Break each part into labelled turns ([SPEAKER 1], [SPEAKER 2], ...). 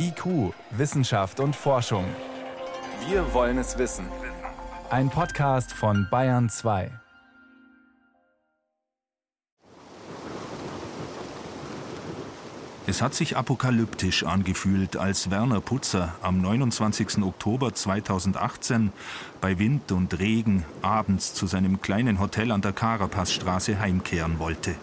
[SPEAKER 1] IQ, Wissenschaft und Forschung. Wir wollen es wissen. Ein Podcast von Bayern 2.
[SPEAKER 2] Es hat sich apokalyptisch angefühlt, als Werner Putzer am 29. Oktober 2018 bei Wind und Regen abends zu seinem kleinen Hotel an der Carapazstraße heimkehren wollte.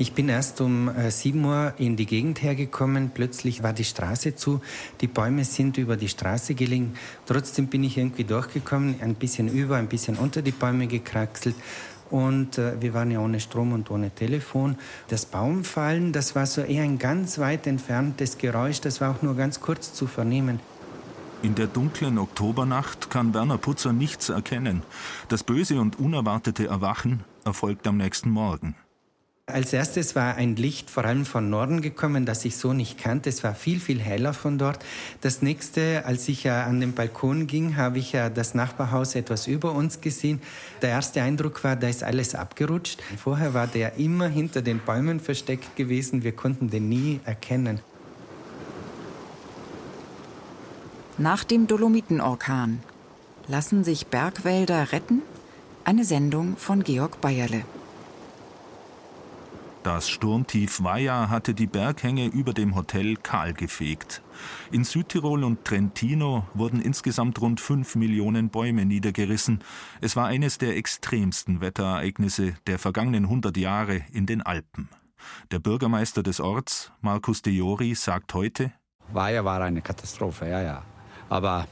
[SPEAKER 3] Ich bin erst um 7 äh, Uhr in die Gegend hergekommen. Plötzlich war die Straße zu. Die Bäume sind über die Straße gelegen. Trotzdem bin ich irgendwie durchgekommen, ein bisschen über, ein bisschen unter die Bäume gekraxelt. Und äh, wir waren ja ohne Strom und ohne Telefon. Das Baumfallen, das war so eher ein ganz weit entferntes Geräusch. Das war auch nur ganz kurz zu vernehmen.
[SPEAKER 2] In der dunklen Oktobernacht kann Werner Putzer nichts erkennen. Das böse und unerwartete Erwachen erfolgt am nächsten Morgen.
[SPEAKER 3] Als erstes war ein Licht vor allem von Norden gekommen, das ich so nicht kannte. Es war viel, viel heller von dort. Das nächste, als ich an den Balkon ging, habe ich das Nachbarhaus etwas über uns gesehen. Der erste Eindruck war, da ist alles abgerutscht. Vorher war der immer hinter den Bäumen versteckt gewesen. Wir konnten den nie erkennen.
[SPEAKER 4] Nach dem Dolomitenorkan lassen sich Bergwälder retten? Eine Sendung von Georg Bayerle.
[SPEAKER 2] Das Sturmtief Vaja hatte die Berghänge über dem Hotel kahl gefegt. In Südtirol und Trentino wurden insgesamt rund fünf Millionen Bäume niedergerissen. Es war eines der extremsten Wetterereignisse der vergangenen 100 Jahre in den Alpen. Der Bürgermeister des Orts, Markus De Jori, sagt heute:
[SPEAKER 5] Vaja war eine Katastrophe, ja, ja. Aber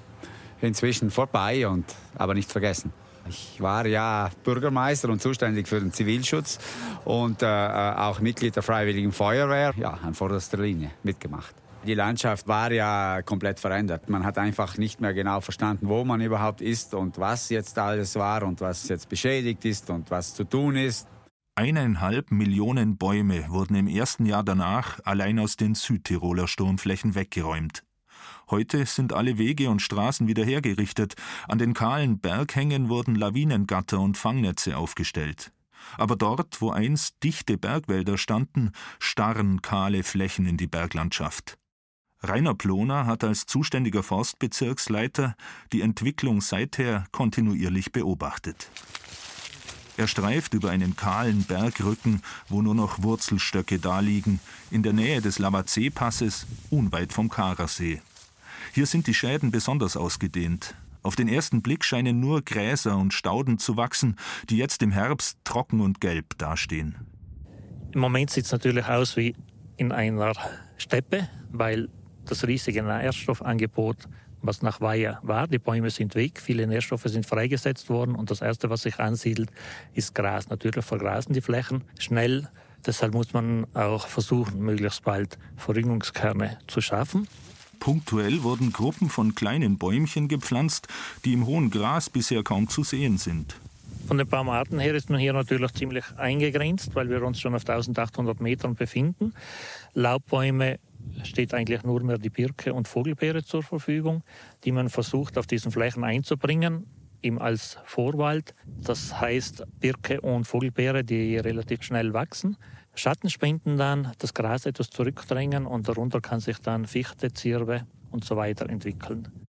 [SPEAKER 5] inzwischen vorbei und aber nicht vergessen. Ich war ja Bürgermeister und zuständig für den Zivilschutz und äh, äh, auch Mitglied der Freiwilligen Feuerwehr, ja, an vorderster Linie mitgemacht. Die Landschaft war ja komplett verändert. Man hat einfach nicht mehr genau verstanden, wo man überhaupt ist und was jetzt alles war und was jetzt beschädigt ist und was zu tun ist.
[SPEAKER 2] Eineinhalb Millionen Bäume wurden im ersten Jahr danach allein aus den Südtiroler Sturmflächen weggeräumt. Heute sind alle Wege und Straßen wieder hergerichtet. An den kahlen Berghängen wurden Lawinengatter und Fangnetze aufgestellt. Aber dort, wo einst dichte Bergwälder standen, starren kahle Flächen in die Berglandschaft. Rainer Ploner hat als zuständiger Forstbezirksleiter die Entwicklung seither kontinuierlich beobachtet. Er streift über einen kahlen Bergrücken, wo nur noch Wurzelstöcke daliegen, in der Nähe des Lavazee-Passes, unweit vom Karasee. Hier sind die Schäden besonders ausgedehnt. Auf den ersten Blick scheinen nur Gräser und Stauden zu wachsen, die jetzt im Herbst trocken und gelb dastehen.
[SPEAKER 6] Im Moment sieht es natürlich aus wie in einer Steppe, weil das riesige Nährstoffangebot, was nach Weiher war, die Bäume sind weg, viele Nährstoffe sind freigesetzt worden und das Erste, was sich ansiedelt, ist Gras. Natürlich vergrasen die Flächen schnell. Deshalb muss man auch versuchen, möglichst bald Verjüngungskerne zu schaffen.
[SPEAKER 2] Punktuell wurden Gruppen von kleinen Bäumchen gepflanzt, die im hohen Gras bisher kaum zu sehen sind.
[SPEAKER 6] Von den Baumarten her ist man hier natürlich ziemlich eingegrenzt, weil wir uns schon auf 1800 Metern befinden. Laubbäume steht eigentlich nur mehr die Birke und Vogelbeere zur Verfügung, die man versucht auf diesen Flächen einzubringen, eben als Vorwald. Das heißt Birke und Vogelbeere, die relativ schnell wachsen. Schatten spenden dann, das Gras etwas zurückdrängen und darunter kann sich dann Fichte, Zirbe und so weiter entwickeln.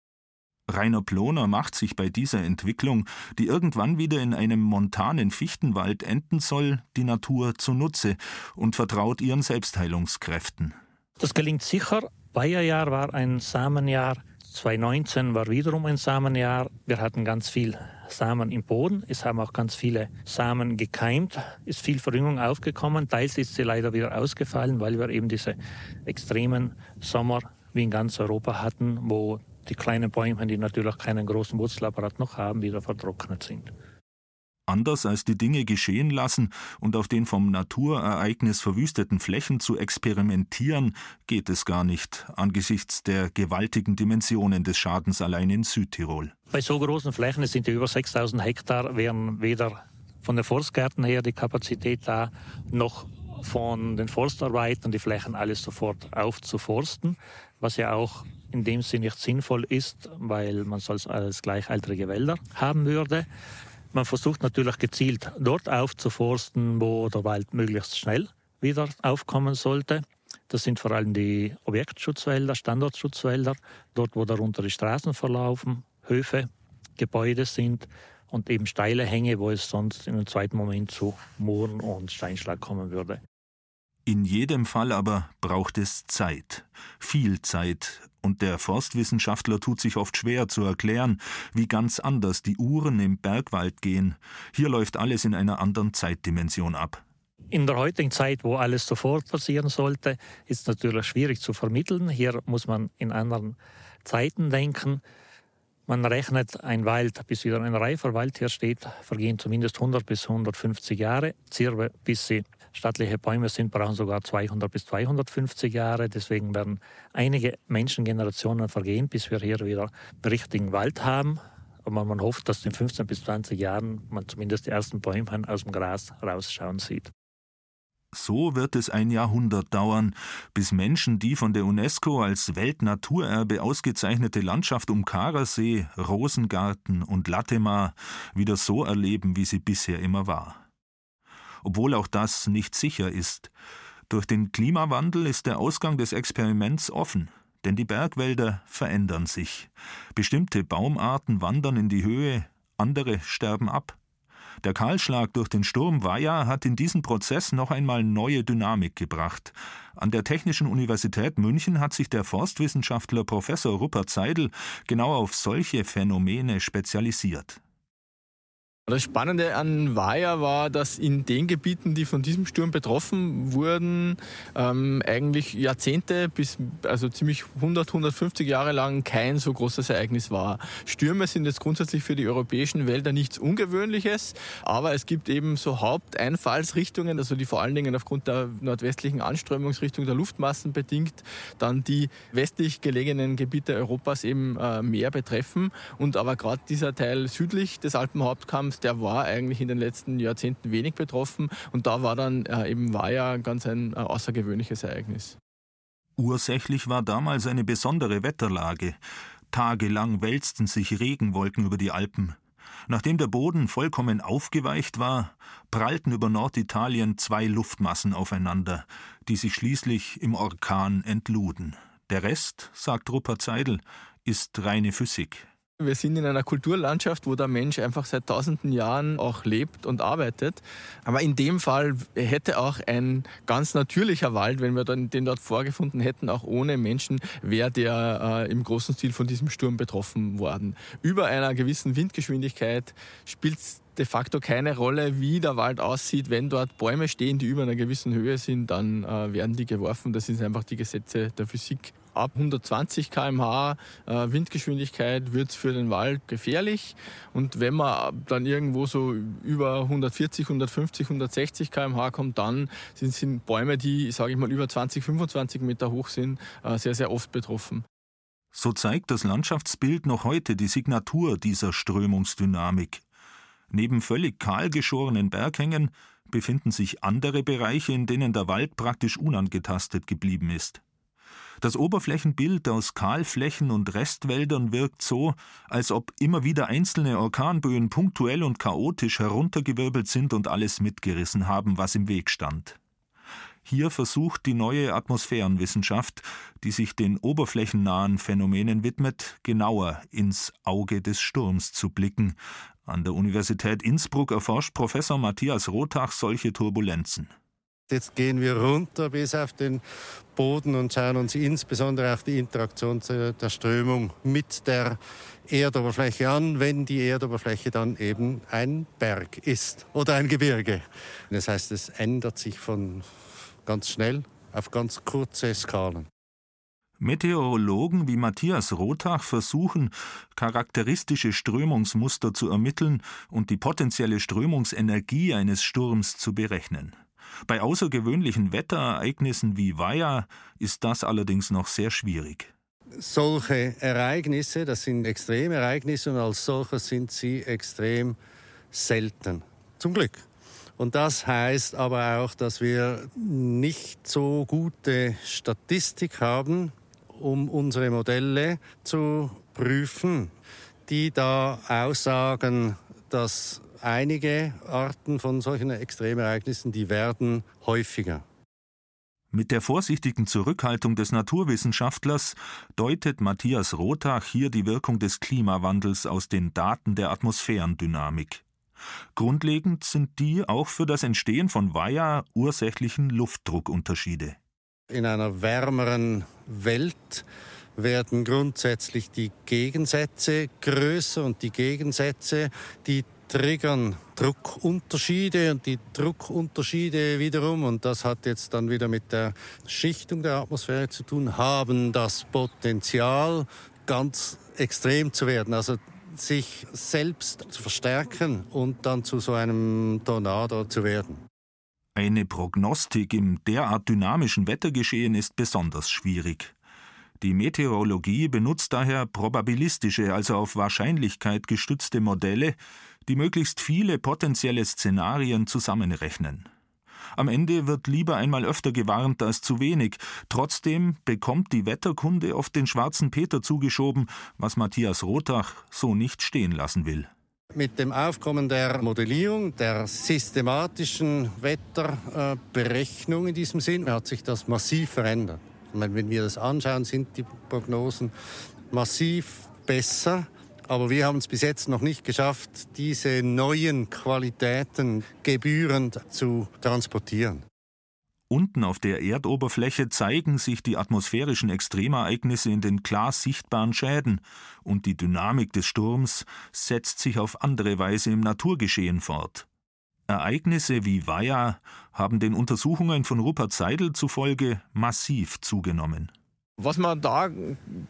[SPEAKER 2] Rainer Ploner macht sich bei dieser Entwicklung, die irgendwann wieder in einem montanen Fichtenwald enden soll, die Natur zunutze und vertraut ihren Selbstheilungskräften.
[SPEAKER 6] Das gelingt sicher. Bayerjahr war ein Samenjahr, 2019 war wiederum ein Samenjahr. Wir hatten ganz viel Samen im Boden. Es haben auch ganz viele Samen gekeimt, ist viel Verjüngung aufgekommen. Teils ist sie leider wieder ausgefallen, weil wir eben diese extremen Sommer wie in ganz Europa hatten, wo die kleinen Bäume, die natürlich keinen großen Wurzelapparat noch haben, wieder vertrocknet sind.
[SPEAKER 2] Anders als die Dinge geschehen lassen und auf den vom Naturereignis verwüsteten Flächen zu experimentieren, geht es gar nicht angesichts der gewaltigen Dimensionen des Schadens allein in Südtirol.
[SPEAKER 6] Bei so großen Flächen, es sind ja über 6000 Hektar, wären weder von den Forstgärten her die Kapazität da, noch von den Forstarbeitern die Flächen alles sofort aufzuforsten, was ja auch in dem Sinne nicht sinnvoll ist, weil man es als gleichaltrige Wälder haben würde. Man versucht natürlich gezielt dort aufzuforsten, wo der Wald möglichst schnell wieder aufkommen sollte. Das sind vor allem die Objektschutzwälder, Standortschutzwälder, dort wo darunter die Straßen verlaufen, Höfe, Gebäude sind und eben steile Hänge, wo es sonst in einem zweiten Moment zu Mooren und Steinschlag kommen würde.
[SPEAKER 2] In jedem Fall aber braucht es Zeit, viel Zeit, und der Forstwissenschaftler tut sich oft schwer zu erklären, wie ganz anders die Uhren im Bergwald gehen. Hier läuft alles in einer anderen Zeitdimension ab.
[SPEAKER 6] In der heutigen Zeit, wo alles sofort passieren sollte, ist es natürlich schwierig zu vermitteln. Hier muss man in anderen Zeiten denken. Man rechnet ein Wald, bis wieder ein reifer Wald hier steht, vergehen zumindest 100 bis 150 Jahre. Zirbe, bis sie stattliche Bäume sind, brauchen sogar 200 bis 250 Jahre. Deswegen werden einige Menschengenerationen vergehen, bis wir hier wieder richtigen Wald haben. Aber man hofft, dass in 15 bis 20 Jahren man zumindest die ersten Bäume aus dem Gras rausschauen sieht.
[SPEAKER 2] So wird es ein Jahrhundert dauern, bis Menschen die von der UNESCO als Weltnaturerbe ausgezeichnete Landschaft um Karasee, Rosengarten und Latemar wieder so erleben, wie sie bisher immer war. Obwohl auch das nicht sicher ist. Durch den Klimawandel ist der Ausgang des Experiments offen, denn die Bergwälder verändern sich. Bestimmte Baumarten wandern in die Höhe, andere sterben ab. Der Kahlschlag durch den Sturm Vaja hat in diesen Prozess noch einmal neue Dynamik gebracht. An der Technischen Universität München hat sich der Forstwissenschaftler Professor Rupert Seidel genau auf solche Phänomene spezialisiert.
[SPEAKER 7] Das Spannende an Vaja war, dass in den Gebieten, die von diesem Sturm betroffen wurden, ähm, eigentlich Jahrzehnte bis also ziemlich 100, 150 Jahre lang kein so großes Ereignis war. Stürme sind jetzt grundsätzlich für die europäischen Wälder nichts Ungewöhnliches, aber es gibt eben so Haupteinfallsrichtungen, also die vor allen Dingen aufgrund der nordwestlichen Anströmungsrichtung der Luftmassen bedingt dann die westlich gelegenen Gebiete Europas eben äh, mehr betreffen und aber gerade dieser Teil südlich des Alpenhauptkamms der war eigentlich in den letzten Jahrzehnten wenig betroffen und da war dann äh, eben war ja ganz ein äh, außergewöhnliches Ereignis.
[SPEAKER 2] Ursächlich war damals eine besondere Wetterlage. Tagelang wälzten sich Regenwolken über die Alpen. Nachdem der Boden vollkommen aufgeweicht war, prallten über Norditalien zwei Luftmassen aufeinander, die sich schließlich im Orkan entluden. Der Rest, sagt Rupert Seidel, ist reine Physik.
[SPEAKER 7] Wir sind in einer Kulturlandschaft, wo der Mensch einfach seit tausenden Jahren auch lebt und arbeitet. Aber in dem Fall hätte auch ein ganz natürlicher Wald, wenn wir den dort vorgefunden hätten, auch ohne Menschen, wäre der äh, im großen Stil von diesem Sturm betroffen worden. Über einer gewissen Windgeschwindigkeit spielt de facto keine Rolle, wie der Wald aussieht. Wenn dort Bäume stehen, die über einer gewissen Höhe sind, dann äh, werden die geworfen. Das sind einfach die Gesetze der Physik ab 120 km/h äh, Windgeschwindigkeit wird es für den Wald gefährlich. Und wenn man dann irgendwo so über 140, 150, 160 km/h kommt, dann sind, sind Bäume, die, sage ich mal, über 20, 25 Meter hoch sind, äh, sehr, sehr oft betroffen.
[SPEAKER 2] So zeigt das Landschaftsbild noch heute die Signatur dieser Strömungsdynamik. Neben völlig kahl geschorenen Berghängen befinden sich andere Bereiche, in denen der Wald praktisch unangetastet geblieben ist. Das Oberflächenbild aus Kahlflächen und Restwäldern wirkt so, als ob immer wieder einzelne Orkanböen punktuell und chaotisch heruntergewirbelt sind und alles mitgerissen haben, was im Weg stand. Hier versucht die neue Atmosphärenwissenschaft, die sich den oberflächennahen Phänomenen widmet, genauer ins Auge des Sturms zu blicken. An der Universität Innsbruck erforscht Professor Matthias Rothach solche Turbulenzen.
[SPEAKER 8] Jetzt gehen wir runter bis auf den Boden und schauen uns insbesondere auch die Interaktion der Strömung mit der Erdoberfläche an, wenn die Erdoberfläche dann eben ein Berg ist oder ein Gebirge. Das heißt, es ändert sich von ganz schnell auf ganz kurze Skalen.
[SPEAKER 2] Meteorologen wie Matthias Rothach versuchen, charakteristische Strömungsmuster zu ermitteln und die potenzielle Strömungsenergie eines Sturms zu berechnen. Bei außergewöhnlichen Wetterereignissen wie Vaja ist das allerdings noch sehr schwierig.
[SPEAKER 8] Solche Ereignisse, das sind Extremereignisse und als solche sind sie extrem selten. Zum Glück. Und das heißt aber auch, dass wir nicht so gute Statistik haben, um unsere Modelle zu prüfen, die da aussagen, dass einige Arten von solchen Extremereignissen, die werden häufiger.
[SPEAKER 2] Mit der vorsichtigen Zurückhaltung des Naturwissenschaftlers deutet Matthias Rothach hier die Wirkung des Klimawandels aus den Daten der Atmosphärendynamik. Grundlegend sind die auch für das Entstehen von Weiher ursächlichen Luftdruckunterschiede.
[SPEAKER 8] In einer wärmeren Welt werden grundsätzlich die Gegensätze größer und die Gegensätze, die triggern Druckunterschiede und die Druckunterschiede wiederum, und das hat jetzt dann wieder mit der Schichtung der Atmosphäre zu tun, haben das Potenzial, ganz extrem zu werden. Also sich selbst zu verstärken und dann zu so einem Tornado zu werden.
[SPEAKER 2] Eine Prognostik im derart dynamischen Wettergeschehen ist besonders schwierig. Die Meteorologie benutzt daher probabilistische, also auf Wahrscheinlichkeit gestützte Modelle, die möglichst viele potenzielle Szenarien zusammenrechnen. Am Ende wird lieber einmal öfter gewarnt als zu wenig. Trotzdem bekommt die Wetterkunde oft den schwarzen Peter zugeschoben, was Matthias Rothach so nicht stehen lassen will.
[SPEAKER 8] Mit dem Aufkommen der Modellierung, der systematischen Wetterberechnung in diesem Sinn, hat sich das massiv verändert. Wenn wir das anschauen, sind die Prognosen massiv besser aber wir haben es bis jetzt noch nicht geschafft, diese neuen Qualitäten gebührend zu transportieren.
[SPEAKER 2] Unten auf der Erdoberfläche zeigen sich die atmosphärischen Extremereignisse in den klar sichtbaren Schäden, und die Dynamik des Sturms setzt sich auf andere Weise im Naturgeschehen fort. Ereignisse wie Weiher haben den Untersuchungen von Rupert Seidel zufolge massiv zugenommen.
[SPEAKER 7] Was man da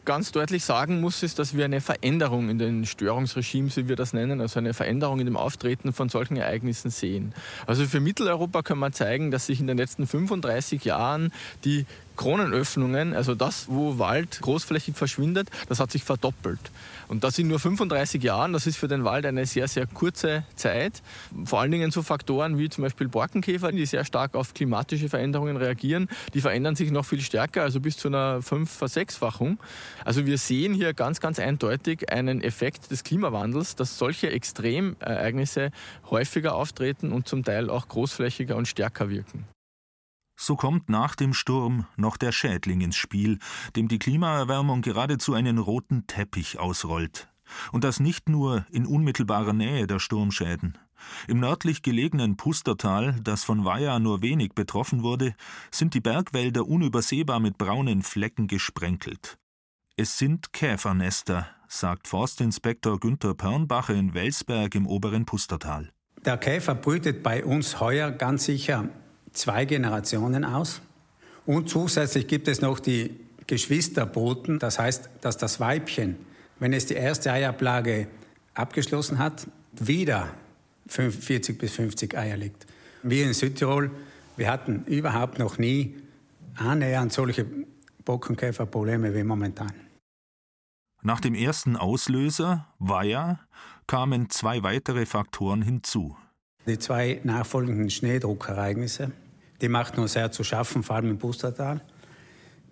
[SPEAKER 7] ganz deutlich sagen muss, ist, dass wir eine Veränderung in den Störungsregimes, wie wir das nennen, also eine Veränderung in dem Auftreten von solchen Ereignissen sehen. Also für Mitteleuropa kann man zeigen, dass sich in den letzten 35 Jahren die Kronenöffnungen, also das, wo Wald großflächig verschwindet, das hat sich verdoppelt. Und das in nur 35 Jahren, das ist für den Wald eine sehr, sehr kurze Zeit. Vor allen Dingen so Faktoren wie zum Beispiel Borkenkäfer, die sehr stark auf klimatische Veränderungen reagieren, die verändern sich noch viel stärker, also bis zu einer fünf Versechsfachung. Also wir sehen hier ganz, ganz eindeutig einen Effekt des Klimawandels, dass solche Extremereignisse häufiger auftreten und zum Teil auch großflächiger und stärker wirken.
[SPEAKER 2] So kommt nach dem Sturm noch der Schädling ins Spiel, dem die Klimaerwärmung geradezu einen roten Teppich ausrollt. Und das nicht nur in unmittelbarer Nähe der Sturmschäden. Im nördlich gelegenen Pustertal, das von Weiher nur wenig betroffen wurde, sind die Bergwälder unübersehbar mit braunen Flecken gesprenkelt. Es sind Käfernester, sagt Forstinspektor Günther Pörnbacher in Welsberg im oberen Pustertal.
[SPEAKER 9] Der Käfer brütet bei uns heuer ganz sicher zwei Generationen aus. Und zusätzlich gibt es noch die Geschwisterboten. Das heißt, dass das Weibchen, wenn es die erste Eiablage abgeschlossen hat, wieder 40 bis 50 Eier legt. Wir in Südtirol, wir hatten überhaupt noch nie annähernd solche Bockenkäferprobleme wie momentan.
[SPEAKER 2] Nach dem ersten Auslöser, Weiher, kamen zwei weitere Faktoren hinzu.
[SPEAKER 9] Die zwei nachfolgenden Schneedruckereignisse, die machten uns sehr zu schaffen, vor allem im Pustertal.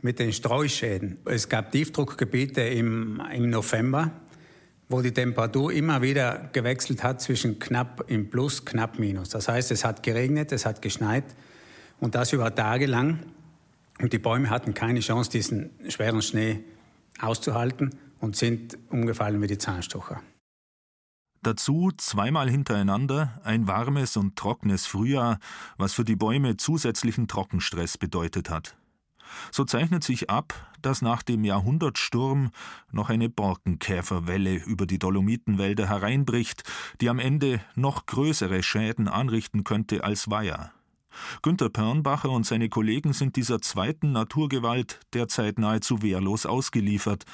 [SPEAKER 9] Mit den Streuschäden. Es gab Tiefdruckgebiete im, im November, wo die Temperatur immer wieder gewechselt hat zwischen knapp im Plus, knapp Minus. Das heißt, es hat geregnet, es hat geschneit und das über Tage lang. Und die Bäume hatten keine Chance, diesen schweren Schnee auszuhalten und sind umgefallen wie die Zahnstocher.
[SPEAKER 2] Dazu zweimal hintereinander ein warmes und trockenes Frühjahr, was für die Bäume zusätzlichen Trockenstress bedeutet hat. So zeichnet sich ab, dass nach dem Jahrhundertsturm noch eine Borkenkäferwelle über die Dolomitenwälder hereinbricht, die am Ende noch größere Schäden anrichten könnte als Weiher. Günter Pörnbacher und seine Kollegen sind dieser zweiten Naturgewalt derzeit nahezu wehrlos ausgeliefert,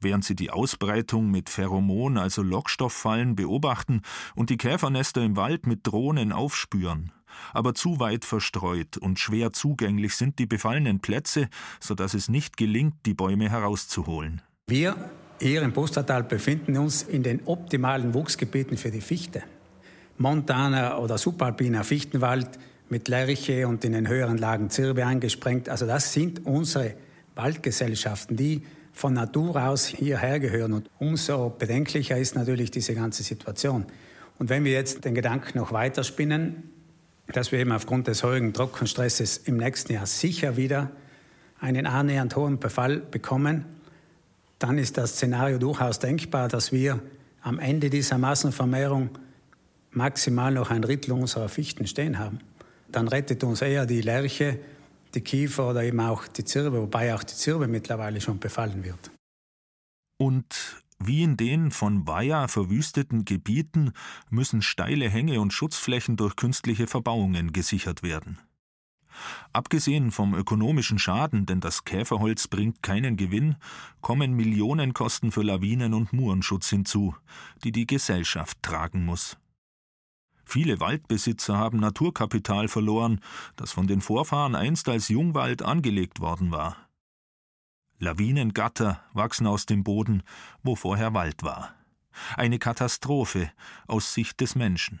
[SPEAKER 2] während sie die Ausbreitung mit Pheromon, also Lockstofffallen, beobachten und die Käfernester im Wald mit Drohnen aufspüren. Aber zu weit verstreut und schwer zugänglich sind die befallenen Plätze, so dass es nicht gelingt, die Bäume herauszuholen.
[SPEAKER 9] Wir hier im Pustertal befinden uns in den optimalen Wuchsgebieten für die Fichte. Montaner oder subalpiner Fichtenwald mit Lärche und in den höheren Lagen Zirbe eingesprengt. Also das sind unsere Waldgesellschaften, die von Natur aus hierher gehören. Und umso bedenklicher ist natürlich diese ganze Situation. Und wenn wir jetzt den Gedanken noch weiterspinnen, dass wir eben aufgrund des hohen Trockenstresses im nächsten Jahr sicher wieder einen annähernd hohen Befall bekommen, dann ist das Szenario durchaus denkbar, dass wir am Ende dieser Massenvermehrung maximal noch ein Drittel unserer Fichten stehen haben. Dann rettet uns eher die Lerche, die Kiefer oder eben auch die Zirbe, wobei auch die Zirbe mittlerweile schon befallen wird.
[SPEAKER 2] Und wie in den von Weiher verwüsteten Gebieten müssen steile Hänge und Schutzflächen durch künstliche Verbauungen gesichert werden. Abgesehen vom ökonomischen Schaden, denn das Käferholz bringt keinen Gewinn, kommen Millionenkosten für Lawinen- und Murenschutz hinzu, die die Gesellschaft tragen muss. Viele Waldbesitzer haben Naturkapital verloren, das von den Vorfahren einst als Jungwald angelegt worden war. Lawinengatter wachsen aus dem Boden, wo vorher Wald war. Eine Katastrophe aus Sicht des Menschen.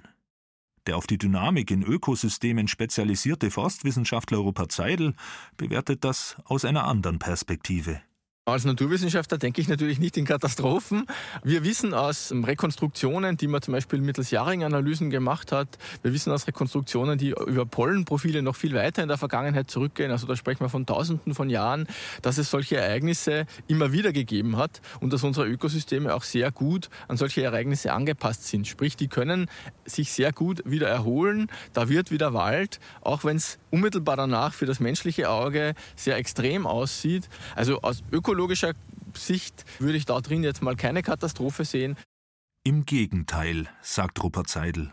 [SPEAKER 2] Der auf die Dynamik in Ökosystemen spezialisierte Forstwissenschaftler Rupert Seidel bewertet das aus einer anderen Perspektive.
[SPEAKER 7] Als Naturwissenschaftler denke ich natürlich nicht in Katastrophen. Wir wissen aus Rekonstruktionen, die man zum Beispiel mittels Jaring-Analysen gemacht hat, wir wissen aus Rekonstruktionen, die über Pollenprofile noch viel weiter in der Vergangenheit zurückgehen, also da sprechen wir von Tausenden von Jahren, dass es solche Ereignisse immer wieder gegeben hat und dass unsere Ökosysteme auch sehr gut an solche Ereignisse angepasst sind. Sprich, die können sich sehr gut wieder erholen. Da wird wieder Wald, auch wenn es unmittelbar danach für das menschliche Auge sehr extrem aussieht. Also aus ökologischer ökologischer Sicht würde ich da drin jetzt mal keine Katastrophe sehen.
[SPEAKER 2] Im Gegenteil, sagt Rupert Seidel.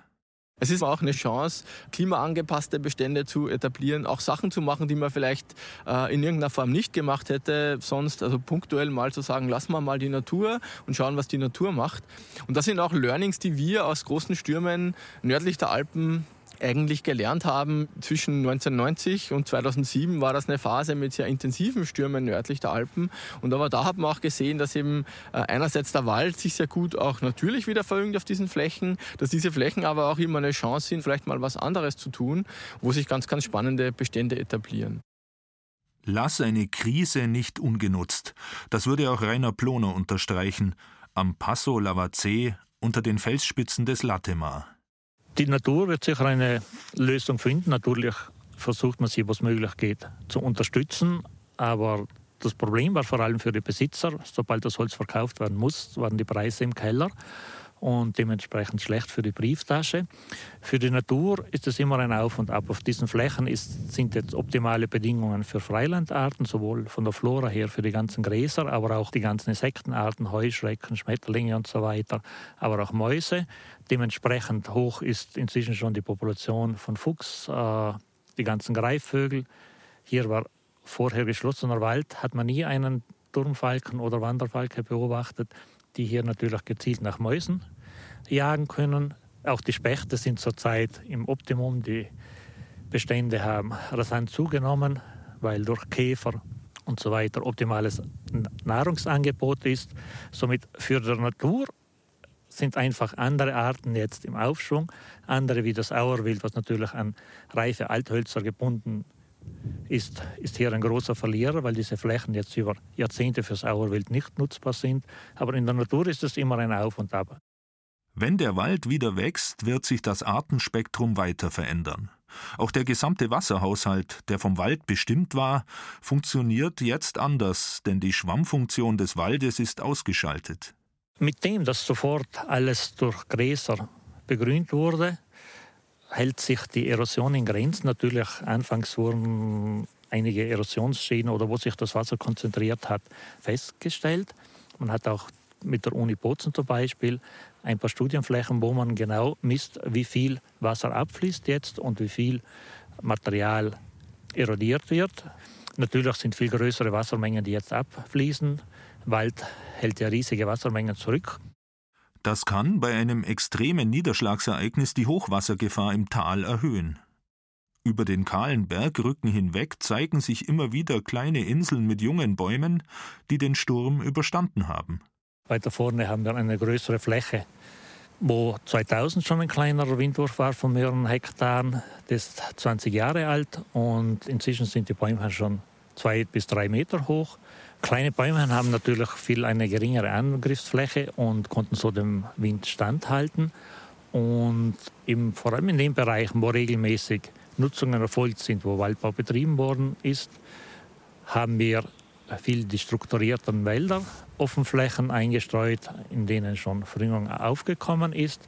[SPEAKER 7] Es ist auch eine Chance, klimaangepasste Bestände zu etablieren, auch Sachen zu machen, die man vielleicht äh, in irgendeiner Form nicht gemacht hätte, sonst also punktuell mal zu sagen, lassen wir mal die Natur und schauen, was die Natur macht. Und das sind auch Learnings, die wir aus großen Stürmen nördlich der Alpen eigentlich gelernt haben, zwischen 1990 und 2007 war das eine Phase mit sehr intensiven Stürmen nördlich der Alpen. Und aber da hat man auch gesehen, dass eben äh, einerseits der Wald sich sehr gut auch natürlich wieder verjüngt auf diesen Flächen, dass diese Flächen aber auch immer eine Chance sind, vielleicht mal was anderes zu tun, wo sich ganz, ganz spannende Bestände etablieren.
[SPEAKER 2] Lass eine Krise nicht ungenutzt. Das würde auch Rainer Ploner unterstreichen, am Passo Lavazé unter den Felsspitzen des Latemar.
[SPEAKER 6] Die Natur wird sicher eine Lösung finden. Natürlich versucht man sie, was möglich geht, zu unterstützen. Aber das Problem war vor allem für die Besitzer, sobald das Holz verkauft werden muss, waren die Preise im Keller und dementsprechend schlecht für die Brieftasche. Für die Natur ist es immer ein Auf und Ab. Auf diesen Flächen ist, sind jetzt optimale Bedingungen für Freilandarten, sowohl von der Flora her für die ganzen Gräser, aber auch die ganzen Insektenarten, Heuschrecken, Schmetterlinge und so weiter, aber auch Mäuse. Dementsprechend hoch ist inzwischen schon die Population von Fuchs, äh, die ganzen Greifvögel. Hier war vorher geschlossener Wald, hat man nie einen Turmfalken oder Wanderfalke beobachtet, die hier natürlich gezielt nach Mäusen jagen können. Auch die Spechte sind zurzeit im Optimum. Die Bestände haben rasant zugenommen, weil durch Käfer und so weiter optimales Nahrungsangebot ist. Somit für die Natur sind einfach andere Arten jetzt im Aufschwung. Andere wie das Auerwild, was natürlich an reife Althölzer gebunden ist, ist hier ein großer Verlierer, weil diese Flächen jetzt über Jahrzehnte fürs Auerwild nicht nutzbar sind. Aber in der Natur ist es immer ein Auf und Ab.
[SPEAKER 2] Wenn der Wald wieder wächst, wird sich das Artenspektrum weiter verändern. Auch der gesamte Wasserhaushalt, der vom Wald bestimmt war, funktioniert jetzt anders, denn die Schwammfunktion des Waldes ist ausgeschaltet.
[SPEAKER 6] Mit dem, dass sofort alles durch Gräser begrünt wurde, hält sich die Erosion in Grenzen. Natürlich anfangs wurden einige Erosionsschäden oder wo sich das Wasser konzentriert hat, festgestellt. Man hat auch mit der Uni Bozen zum Beispiel ein paar Studienflächen, wo man genau misst, wie viel Wasser abfließt jetzt und wie viel Material erodiert wird. Natürlich sind viel größere Wassermengen, die jetzt abfließen. Wald hält ja riesige Wassermengen zurück.
[SPEAKER 2] Das kann bei einem extremen Niederschlagsereignis die Hochwassergefahr im Tal erhöhen. Über den kahlen Bergrücken hinweg zeigen sich immer wieder kleine Inseln mit jungen Bäumen, die den Sturm überstanden haben.
[SPEAKER 6] Weiter vorne haben wir eine größere Fläche, wo 2000 schon ein kleinerer Windwurf war von mehreren Hektaren. Das ist 20 Jahre alt und inzwischen sind die Bäume schon zwei bis drei Meter hoch. Kleine Bäume haben natürlich viel eine geringere Angriffsfläche und konnten so dem Wind standhalten. Und im, vor allem in den Bereichen, wo regelmäßig Nutzungen erfolgt sind, wo Waldbau betrieben worden ist, haben wir viel die strukturierten Wälder, Offenflächen eingestreut, in denen schon Verringerung aufgekommen ist.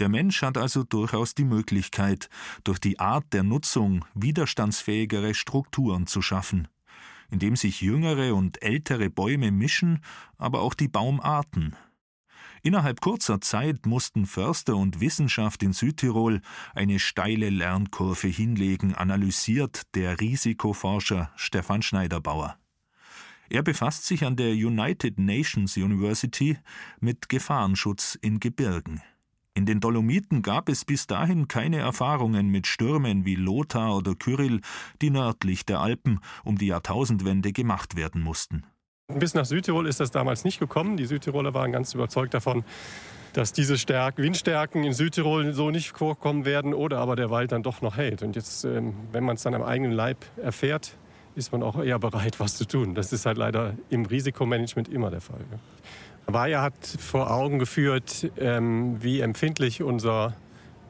[SPEAKER 2] Der Mensch hat also durchaus die Möglichkeit, durch die Art der Nutzung widerstandsfähigere Strukturen zu schaffen, indem sich jüngere und ältere Bäume mischen, aber auch die Baumarten. Innerhalb kurzer Zeit mussten Förster und Wissenschaft in Südtirol eine steile Lernkurve hinlegen, analysiert der Risikoforscher Stefan Schneiderbauer. Er befasst sich an der United Nations University mit Gefahrenschutz in Gebirgen. In den Dolomiten gab es bis dahin keine Erfahrungen mit Stürmen wie Lothar oder Kyrill, die nördlich der Alpen um die Jahrtausendwende gemacht werden mussten.
[SPEAKER 10] Bis nach Südtirol ist das damals nicht gekommen. Die Südtiroler waren ganz überzeugt davon, dass diese Stärk Windstärken in Südtirol so nicht vorkommen werden oder aber der Wald dann doch noch hält. Und jetzt, ähm, wenn man es dann am eigenen Leib erfährt, ist man auch eher bereit, was zu tun. Das ist halt leider im Risikomanagement immer der Fall. Bayer hat vor Augen geführt, ähm, wie empfindlich unser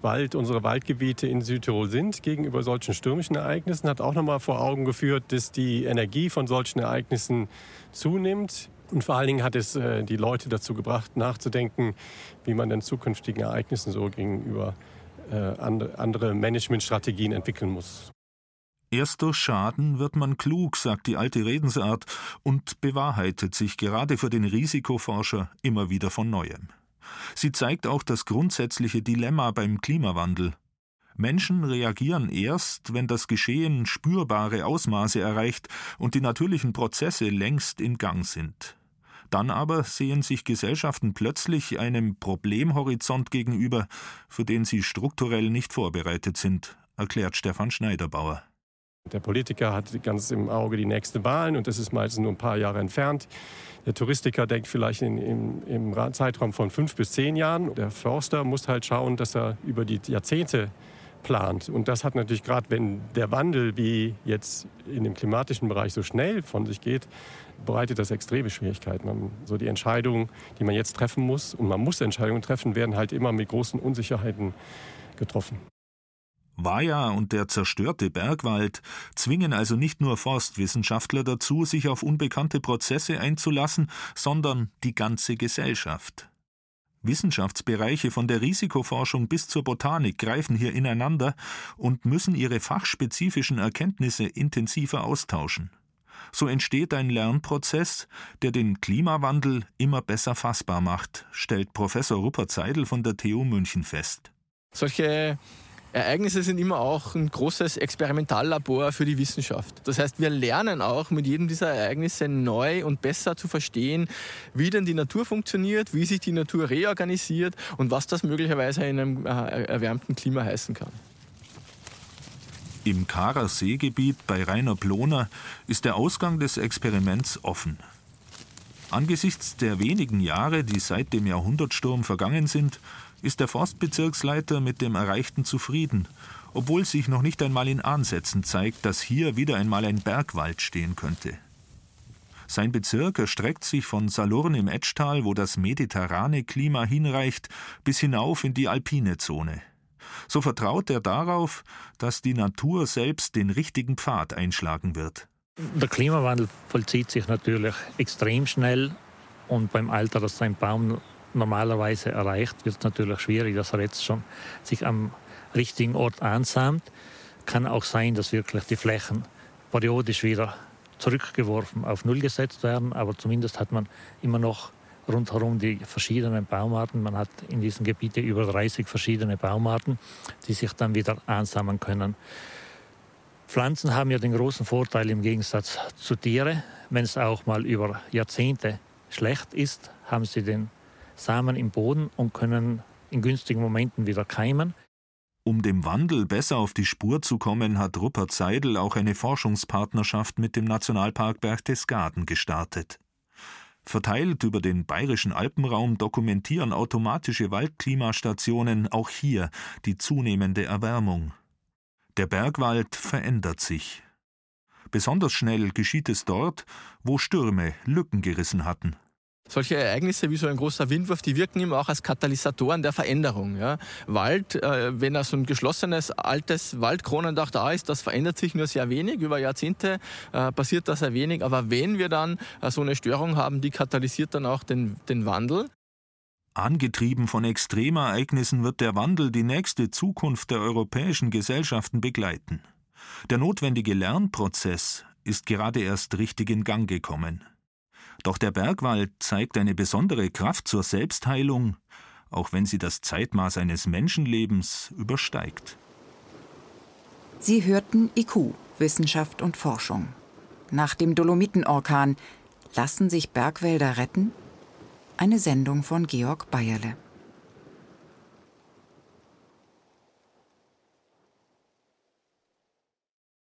[SPEAKER 10] Wald, unsere Waldgebiete in Südtirol sind gegenüber solchen stürmischen Ereignissen, hat auch nochmal vor Augen geführt, dass die Energie von solchen Ereignissen zunimmt. Und vor allen Dingen hat es äh, die Leute dazu gebracht, nachzudenken, wie man den zukünftigen Ereignissen so gegenüber äh, andere Managementstrategien entwickeln muss.
[SPEAKER 2] Erst durch Schaden wird man klug, sagt die alte Redensart, und bewahrheitet sich gerade für den Risikoforscher immer wieder von neuem. Sie zeigt auch das grundsätzliche Dilemma beim Klimawandel. Menschen reagieren erst, wenn das Geschehen spürbare Ausmaße erreicht und die natürlichen Prozesse längst in Gang sind. Dann aber sehen sich Gesellschaften plötzlich einem Problemhorizont gegenüber, für den sie strukturell nicht vorbereitet sind, erklärt Stefan Schneiderbauer.
[SPEAKER 10] Der Politiker hat ganz im Auge die nächsten Wahlen und das ist meistens nur ein paar Jahre entfernt. Der Touristiker denkt vielleicht in, in, im Zeitraum von fünf bis zehn Jahren. Der Förster muss halt schauen, dass er über die Jahrzehnte plant. Und das hat natürlich gerade, wenn der Wandel wie jetzt in dem klimatischen Bereich so schnell von sich geht, bereitet das extreme Schwierigkeiten. Man, so die Entscheidungen, die man jetzt treffen muss, und man muss Entscheidungen treffen, werden halt immer mit großen Unsicherheiten getroffen.
[SPEAKER 2] Waja und der zerstörte Bergwald zwingen also nicht nur Forstwissenschaftler dazu, sich auf unbekannte Prozesse einzulassen, sondern die ganze Gesellschaft. Wissenschaftsbereiche von der Risikoforschung bis zur Botanik greifen hier ineinander und müssen ihre fachspezifischen Erkenntnisse intensiver austauschen. So entsteht ein Lernprozess, der den Klimawandel immer besser fassbar macht, stellt Professor Rupert Seidel von der TU München fest.
[SPEAKER 7] Solche Ereignisse sind immer auch ein großes Experimentallabor für die Wissenschaft. Das heißt, wir lernen auch mit jedem dieser Ereignisse neu und besser zu verstehen, wie denn die Natur funktioniert, wie sich die Natur reorganisiert und was das möglicherweise in einem äh, erwärmten Klima heißen kann.
[SPEAKER 2] Im Karer Seegebiet bei Rainer Ploner ist der Ausgang des Experiments offen. Angesichts der wenigen Jahre, die seit dem Jahrhundertsturm vergangen sind, ist der Forstbezirksleiter mit dem Erreichten zufrieden, obwohl sich noch nicht einmal in Ansätzen zeigt, dass hier wieder einmal ein Bergwald stehen könnte. Sein Bezirk erstreckt sich von Salurn im Etschtal, wo das mediterrane Klima hinreicht, bis hinauf in die alpine Zone. So vertraut er darauf, dass die Natur selbst den richtigen Pfad einschlagen wird.
[SPEAKER 6] Der Klimawandel vollzieht sich natürlich extrem schnell und beim Alter, das ein Baum normalerweise erreicht, wird es natürlich schwierig, dass er jetzt schon sich am richtigen Ort ansamt. Kann auch sein, dass wirklich die Flächen periodisch wieder zurückgeworfen auf Null gesetzt werden, aber zumindest hat man immer noch rundherum die verschiedenen Baumarten. Man hat in diesen Gebieten über 30 verschiedene Baumarten, die sich dann wieder ansammeln können. Pflanzen haben ja den großen Vorteil im Gegensatz zu Tieren, wenn es auch mal über Jahrzehnte schlecht ist, haben sie den Samen im Boden und können in günstigen Momenten wieder keimen.
[SPEAKER 2] Um dem Wandel besser auf die Spur zu kommen, hat Rupert Seidel auch eine Forschungspartnerschaft mit dem Nationalpark Berchtesgaden gestartet. Verteilt über den bayerischen Alpenraum dokumentieren automatische Waldklimastationen auch hier die zunehmende Erwärmung. Der Bergwald verändert sich. Besonders schnell geschieht es dort, wo Stürme Lücken gerissen hatten.
[SPEAKER 7] Solche Ereignisse wie so ein großer Windwurf, die wirken immer auch als Katalysatoren der Veränderung. Ja. Wald, äh, wenn er so ein geschlossenes, altes Waldkronendach da ist, das verändert sich nur sehr wenig. Über Jahrzehnte äh, passiert das sehr wenig. Aber wenn wir dann äh, so eine Störung haben, die katalysiert dann auch den, den Wandel.
[SPEAKER 2] Angetrieben von Extremereignissen wird der Wandel die nächste Zukunft der europäischen Gesellschaften begleiten. Der notwendige Lernprozess ist gerade erst richtig in Gang gekommen. Doch der Bergwald zeigt eine besondere Kraft zur Selbstheilung, auch wenn sie das Zeitmaß eines Menschenlebens übersteigt.
[SPEAKER 4] Sie hörten IQ, Wissenschaft und Forschung. Nach dem Dolomitenorkan lassen sich Bergwälder retten? Eine Sendung von Georg Bayerle.